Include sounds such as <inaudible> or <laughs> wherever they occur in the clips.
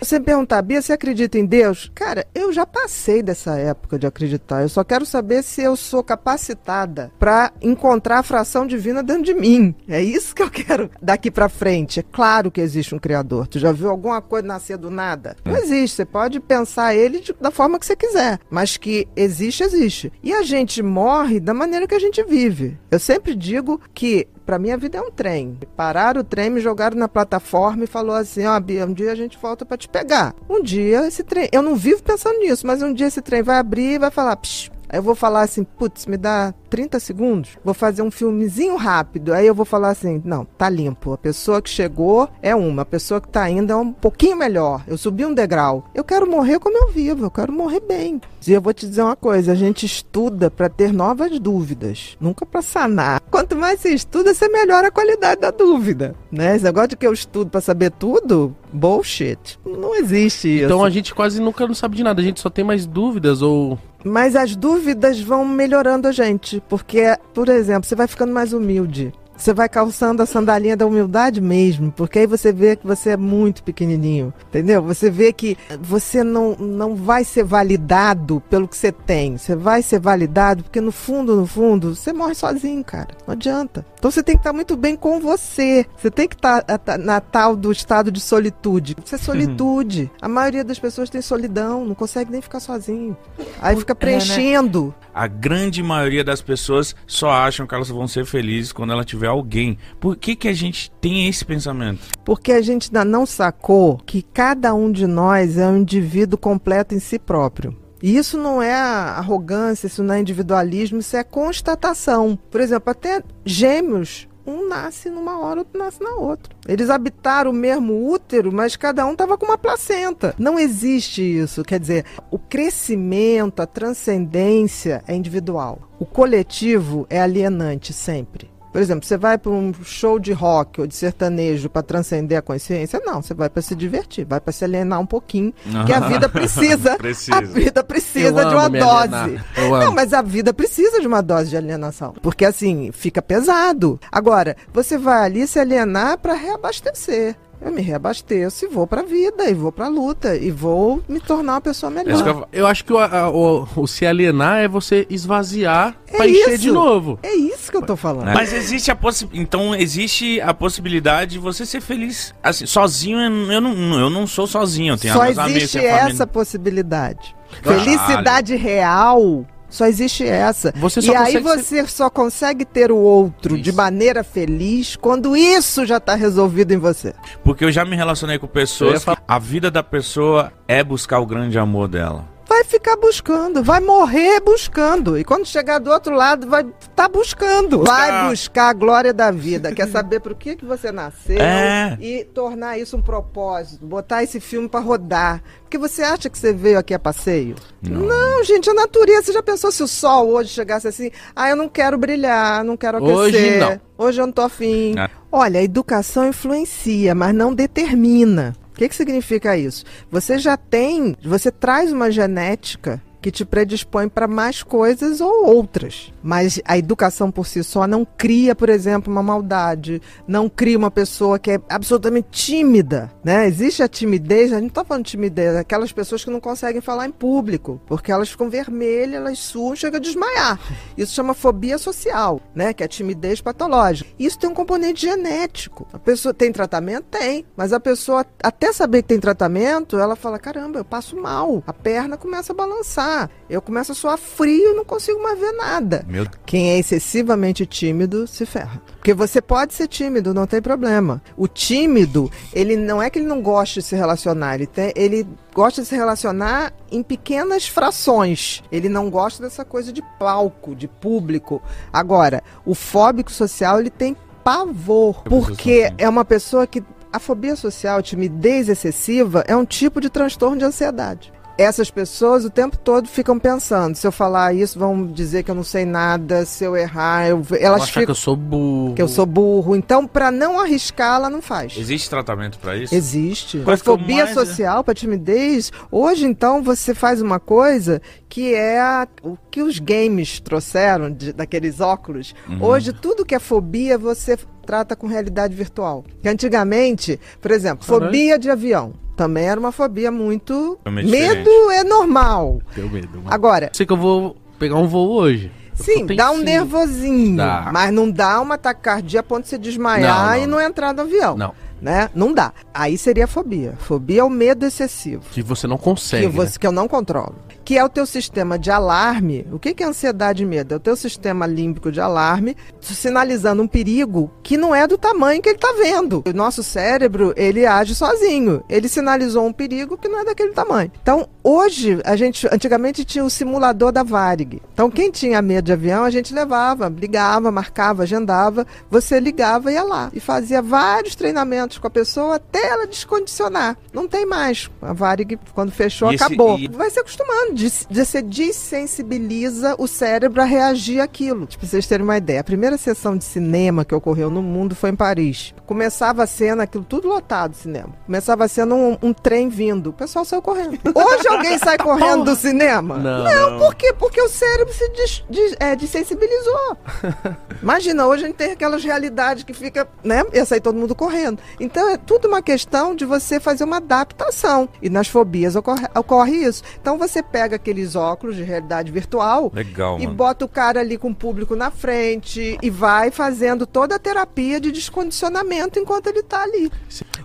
Você me perguntar, Bia, você acredita em Deus? Cara, eu já passei dessa época de acreditar. Eu só quero saber se eu sou capacitada para encontrar a fração divina dentro de mim. É isso que eu quero daqui para frente. É claro que existe um Criador. Tu já viu alguma coisa nascer do nada? Não existe. Você pode pensar ele de, da forma que você quiser. Mas que existe, existe. E a gente morre da maneira que a gente vive. Eu sempre digo que para mim a vida é um trem. Pararam o trem, me jogaram na plataforma e falou assim: ó, oh, Bia, um dia a gente volta para te pegar. Um dia esse trem, eu não vivo pensando nisso, mas um dia esse trem vai abrir e vai falar: Psh, Aí eu vou falar assim, putz, me dá 30 segundos, vou fazer um filmezinho rápido. Aí eu vou falar assim, não, tá limpo. A pessoa que chegou é uma, a pessoa que tá indo é um pouquinho melhor. Eu subi um degrau. Eu quero morrer como eu vivo, eu quero morrer bem. E eu vou te dizer uma coisa, a gente estuda para ter novas dúvidas, nunca para sanar. Quanto mais você estuda, você melhora a qualidade da dúvida, né? Esse negócio de que eu estudo para saber tudo, bullshit. Não existe isso. Então a gente quase nunca não sabe de nada, a gente só tem mais dúvidas ou mas as dúvidas vão melhorando a gente, porque, por exemplo, você vai ficando mais humilde. Você vai calçando a sandalinha da humildade mesmo, porque aí você vê que você é muito pequenininho, entendeu? Você vê que você não, não vai ser validado pelo que você tem. Você vai ser validado porque no fundo, no fundo, você morre sozinho, cara. Não adianta. Então você tem que estar muito bem com você. Você tem que estar na tal do estado de solitude. Isso é solitude. Uhum. A maioria das pessoas tem solidão, não consegue nem ficar sozinho. Aí fica preenchendo. É, né? A grande maioria das pessoas só acham que elas vão ser felizes quando ela tiver alguém. Por que, que a gente tem esse pensamento? Porque a gente ainda não sacou que cada um de nós é um indivíduo completo em si próprio. E isso não é arrogância, isso não é individualismo, isso é constatação. Por exemplo, até gêmeos um nasce numa hora, outro nasce na outra. Eles habitaram o mesmo útero, mas cada um estava com uma placenta. Não existe isso. Quer dizer, o crescimento, a transcendência é individual. O coletivo é alienante sempre. Por exemplo, você vai para um show de rock ou de sertanejo para transcender a consciência? Não, você vai para se divertir, vai para se alienar um pouquinho, que a vida precisa, <laughs> precisa. A vida precisa de uma dose. Não, mas a vida precisa de uma dose de alienação, porque assim, fica pesado. Agora, você vai ali se alienar para reabastecer. Eu me reabasteço e vou pra vida, e vou pra luta, e vou me tornar uma pessoa melhor. Eu, eu acho que o, a, o, o, se alienar é você esvaziar é pra isso. encher de novo. É isso que eu tô falando. Mas existe a possibilidade. Então existe a possibilidade de você ser feliz. Assim, sozinho, eu não, eu não sou sozinho. Eu tenho Só existe essa possibilidade. Felicidade real só existe essa. e aí você ser... só consegue ter o outro isso. de maneira feliz quando isso já está resolvido em você. Porque eu já me relacionei com pessoas. Falar... A vida da pessoa é buscar o grande amor dela vai ficar buscando, vai morrer buscando. E quando chegar do outro lado, vai estar tá buscando. Vai buscar a glória da vida. Quer saber por que, que você nasceu é. e tornar isso um propósito, botar esse filme para rodar. Porque você acha que você veio aqui a passeio? Não. não. gente, a natureza. Você já pensou se o sol hoje chegasse assim? Ah, eu não quero brilhar, não quero aquecer. Hoje não. Hoje eu não tô afim. É. Olha, a educação influencia, mas não determina. O que, que significa isso? Você já tem, você traz uma genética que te predispõe para mais coisas ou outras. Mas a educação por si só não cria, por exemplo, uma maldade, não cria uma pessoa que é absolutamente tímida, né? Existe a timidez, a gente não está falando de timidez, aquelas pessoas que não conseguem falar em público, porque elas ficam vermelhas, elas suam, chega a desmaiar. Isso chama fobia social, né? Que é timidez patológica. Isso tem um componente genético. A pessoa tem tratamento? Tem. Mas a pessoa, até saber que tem tratamento, ela fala: caramba, eu passo mal. A perna começa a balançar eu começo a suar frio e não consigo mais ver nada. Meu Quem é excessivamente tímido se ferra. Porque você pode ser tímido, não tem problema. O tímido, ele não é que ele não gosta de se relacionar, ele, tem, ele gosta de se relacionar em pequenas frações. Ele não gosta dessa coisa de palco, de público. Agora, o fóbico social, ele tem pavor, porque é uma pessoa que a fobia social, timidez excessiva, é um tipo de transtorno de ansiedade essas pessoas o tempo todo ficam pensando: se eu falar isso, vão dizer que eu não sei nada, se eu errar, eu... elas ficam que eu sou burro. que eu sou burro. Então, para não arriscar, ela não faz. Existe tratamento pra isso? Existe. Coisa a que eu fobia mais- social para timidez. Hoje, então, você faz uma coisa que é a- o que os games trouxeram de- daqueles óculos. Uhum. Hoje, tudo que é fobia, você trata com realidade virtual. Que antigamente, por exemplo, Caralho. fobia de avião. Também era uma fobia muito. Totalmente Medo é normal. Tenho medo, mano. Agora, Sei que eu vou pegar um voo hoje. Sim, dá um nervosinho, Dá. mas não dá uma taquicardia a ponto de você desmaiar Não, não, e não entrar no avião. Não. Né? Não dá. Aí seria fobia. Fobia é o medo excessivo. Que você não consegue. Que, você, que eu não controlo. Que é o teu sistema de alarme. O que, que é ansiedade e medo? É o teu sistema límbico de alarme sinalizando um perigo que não é do tamanho que ele está vendo. O nosso cérebro, ele age sozinho. Ele sinalizou um perigo que não é daquele tamanho. Então, hoje, a gente, antigamente tinha o simulador da Varig. Então, quem tinha medo de avião, a gente levava, ligava, marcava, agendava. Você ligava e ia lá. E fazia vários treinamentos com a pessoa até ela descondicionar. Não tem mais. A Varig, quando fechou, esse- acabou. e- Vai se acostumando. Des- Você desensibiliza o cérebro a reagir àquilo. Tipo, pra vocês terem uma ideia. A primeira sessão de cinema que ocorreu no mundo foi em Paris. Começava a cena, aquilo tudo lotado, cinema. Começava a cena um, um trem vindo. O pessoal saiu correndo. <laughs> Hoje alguém <laughs> sai correndo do cinema? Não. Não, por quê? Porque o cérebro se des, des- é, desensibilizou. <laughs> Imagina, hoje a gente tem aquelas realidades que fica, né? Ia sair todo mundo correndo. Então é tudo uma questão de você fazer uma adaptação. E nas fobias ocorre, ocorre isso. Então você pega aqueles óculos de realidade virtual Legal, e mano. bota o cara ali com o público na frente e vai fazendo toda a terapia de descondicionamento enquanto ele tá ali.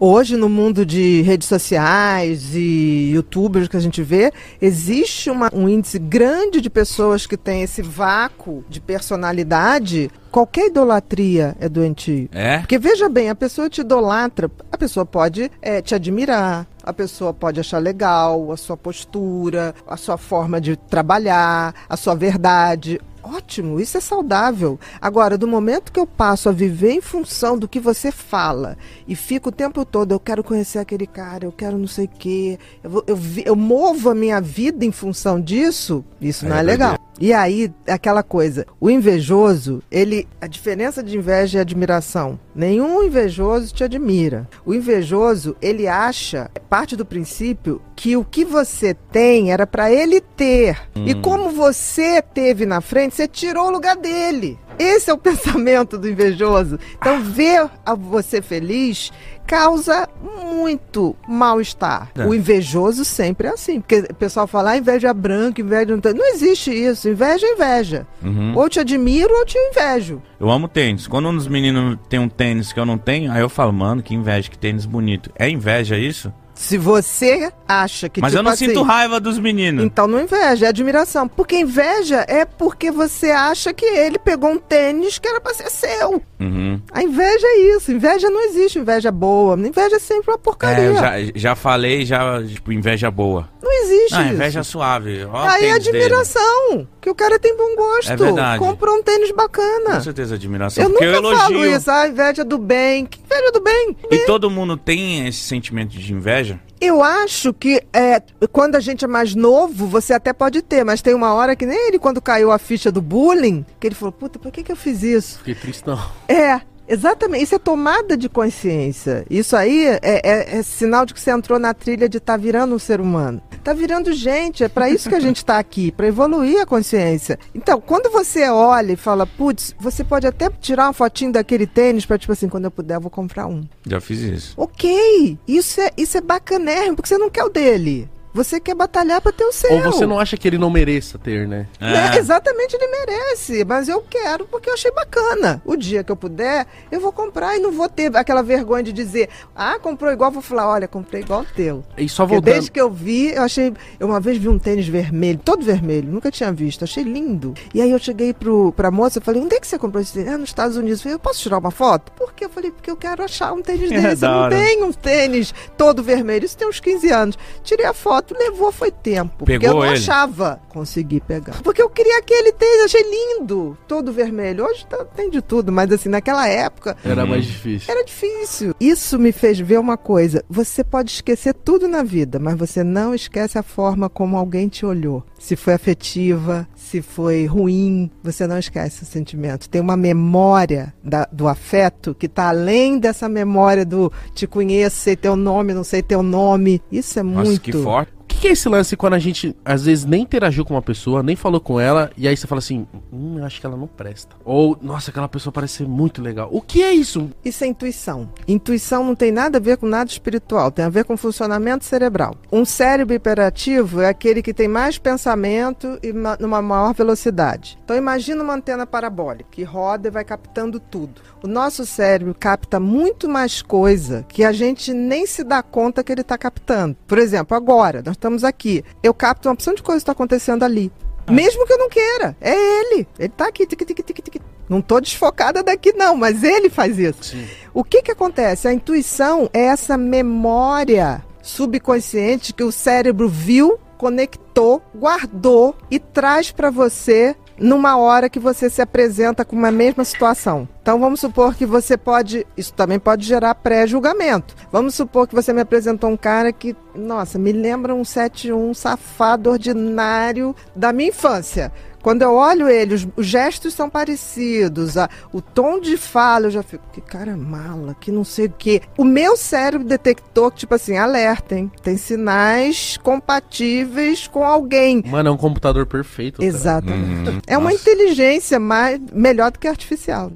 Hoje, no mundo de redes sociais e youtubers que a gente vê, existe uma- um índice grande de pessoas que têm esse vácuo de personalidade. Qualquer idolatria é doentio. É? Porque veja bem, a pessoa te idolatra, a pessoa pode eh, te admirar, a pessoa pode achar legal a sua postura, a sua forma de trabalhar, a sua verdade. Ótimo, isso é saudável. Agora, do momento que eu passo a viver em função do que você fala e fico o tempo todo, eu quero conhecer aquele cara, eu quero não sei o quê, eu, vou- eu, eu movo a minha vida em função disso, isso não é é legal. E aí, aquela coisa, o invejoso, ele, a diferença de inveja e admiração. Nenhum invejoso te admira. O invejoso, ele acha, parte do princípio que o que você tem era para ele ter. E como você teve na frente, você tirou o lugar dele. Esse é o <laughs> pensamento do invejoso. Então, ver a você feliz causa muito mal-estar. É. O invejoso sempre é assim. Porque o pessoal fala, ah, inveja branca, inveja... Não, tem-" não existe isso. Inveja é inveja. Uhum. Ou te admiro ou te invejo. Eu amo tênis. Quando um dos meninos tem um tênis que eu não tenho, aí eu falo, mano, que inveja, que tênis bonito. É inveja isso? Se você acha que Mas tipo eu não assim, sinto raiva dos meninos. Então não inveja, é admiração. Porque inveja é porque você acha que ele pegou um tênis que era pra ser seu. Uhum. A inveja é isso. Inveja não existe inveja boa. Inveja é sempre uma porcaria. É, eu já, já falei, já, tipo, inveja boa. Existe Não, isso. inveja suave. Ó, o Aí é tênis dele. admiração. Que o cara tem bom gosto. É verdade. Comprou um tênis bacana. Com certeza admiração. Eu nunca eu elogio. falo isso. Ah, inveja do bem. Que inveja do bem? E todo mundo tem esse sentimento de inveja? Eu acho que é, quando a gente é mais novo, você até pode ter, mas tem uma hora que nem ele, quando caiu a ficha do bullying, que ele falou, puta, por que, que eu fiz isso? Fiquei tristão. É, exatamente. Isso é tomada de consciência. Isso aí é, é- é sinal de que você entrou na trilha de estar virando um ser humano. Tá virando gente, é para isso que a gente tá aqui, para evoluir a consciência. Então, quando você olha e fala, putz, você pode até tirar uma fotinho daquele tênis para tipo assim, quando eu puder, eu vou comprar um. Já fiz isso. Ok, isso é, isso é bacanérrimo, porque você não quer o dele. Você quer batalhar pra ter o seu. Ou você não acha que ele não mereça ter, né? Né? É. Exatamente, ele merece, mas eu quero porque eu achei bacana. O dia que eu puder, eu vou comprar e não vou ter aquela vergonha de dizer, ah, comprou igual, vou falar, olha, comprei igual o teu. E só Porque voltando. desde que eu vi, eu achei. Eu uma vez vi um tênis vermelho, todo vermelho, nunca tinha visto, achei lindo. E aí eu cheguei pro, pra moça e falei, onde é que você comprou esse tênis? Ah, nos Estados Unidos. Eu falei, eu posso tirar uma foto? Por quê? Eu falei, porque eu quero achar um tênis <laughs> É, desse. da eu não tenho um tênis todo vermelho. Isso tem uns 15 anos. Tirei a foto, levou, foi tempo. porque Pegou eu não ele? achava. Consegui pegar. Porque eu queria aquele tênis, achei lindo. Todo vermelho. Hoje tá- tem de tudo, mas assim, naquela época. Era Uhum. mais difícil. Era difícil. Isso me fez ver uma coisa. Você pode esquecer tudo na vida, mas você não esquece a forma como alguém te olhou. Se foi afetiva, se foi ruim, você não esquece o sentimento. Tem uma memória da- do afeto que está além dessa memória do te conheço, sei teu nome, não sei teu nome. Isso é Nossa, muito. que forte. Que, é esse lance quando a gente, às vezes, nem interagiu com uma pessoa, nem falou com ela, e aí você fala assim, hum, acho que ela não presta. Ou, nossa, aquela pessoa parece ser muito legal. O que é isso? Isso é intuição. Intuição não tem nada a ver com nada espiritual, tem a ver com funcionamento cerebral. Um cérebro hiperativo é aquele que tem mais pensamento e ma- numa maior velocidade. Então imagina uma antena parabólica que roda e vai captando tudo. O nosso cérebro capta muito mais coisa que a gente nem se dá conta que ele está captando. Por exemplo, agora, nós estamos aqui. Eu capto uma opção de coisa que está acontecendo ali. Mesmo que eu não queira. É ele. Ele tá aqui. Tic, tic, tic, tic. Não tô desfocada daqui, não, mas ele faz isso. O que que acontece? A intuição é essa memória subconsciente que o cérebro viu, conectou, guardou e traz para você numa hora que você se apresenta com uma mesma situação. Então vamos supor que você pode, isso também pode gerar pré-julgamento. Vamos supor que você me apresentou um cara que, nossa, me lembra um 71 safado ordinário da minha infância. Quando eu olho ele, os, os gestos são parecidos, a- o tom de fala, eu já fico, que cara mala, que não sei o quê. O meu cérebro detectou, tipo assim, alerta, hein? Tem sinais compatíveis com alguém. Mano, é um computador perfeito. Exatamente. Uhum. É uma Nossa. inteligência mais, melhor do que artificial.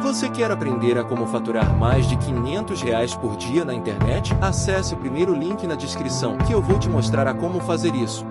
Você quer aprender a como faturar mais de 500 reais por dia na internet? Acesse o primeiro link na descrição que eu vou te mostrar a como fazer isso.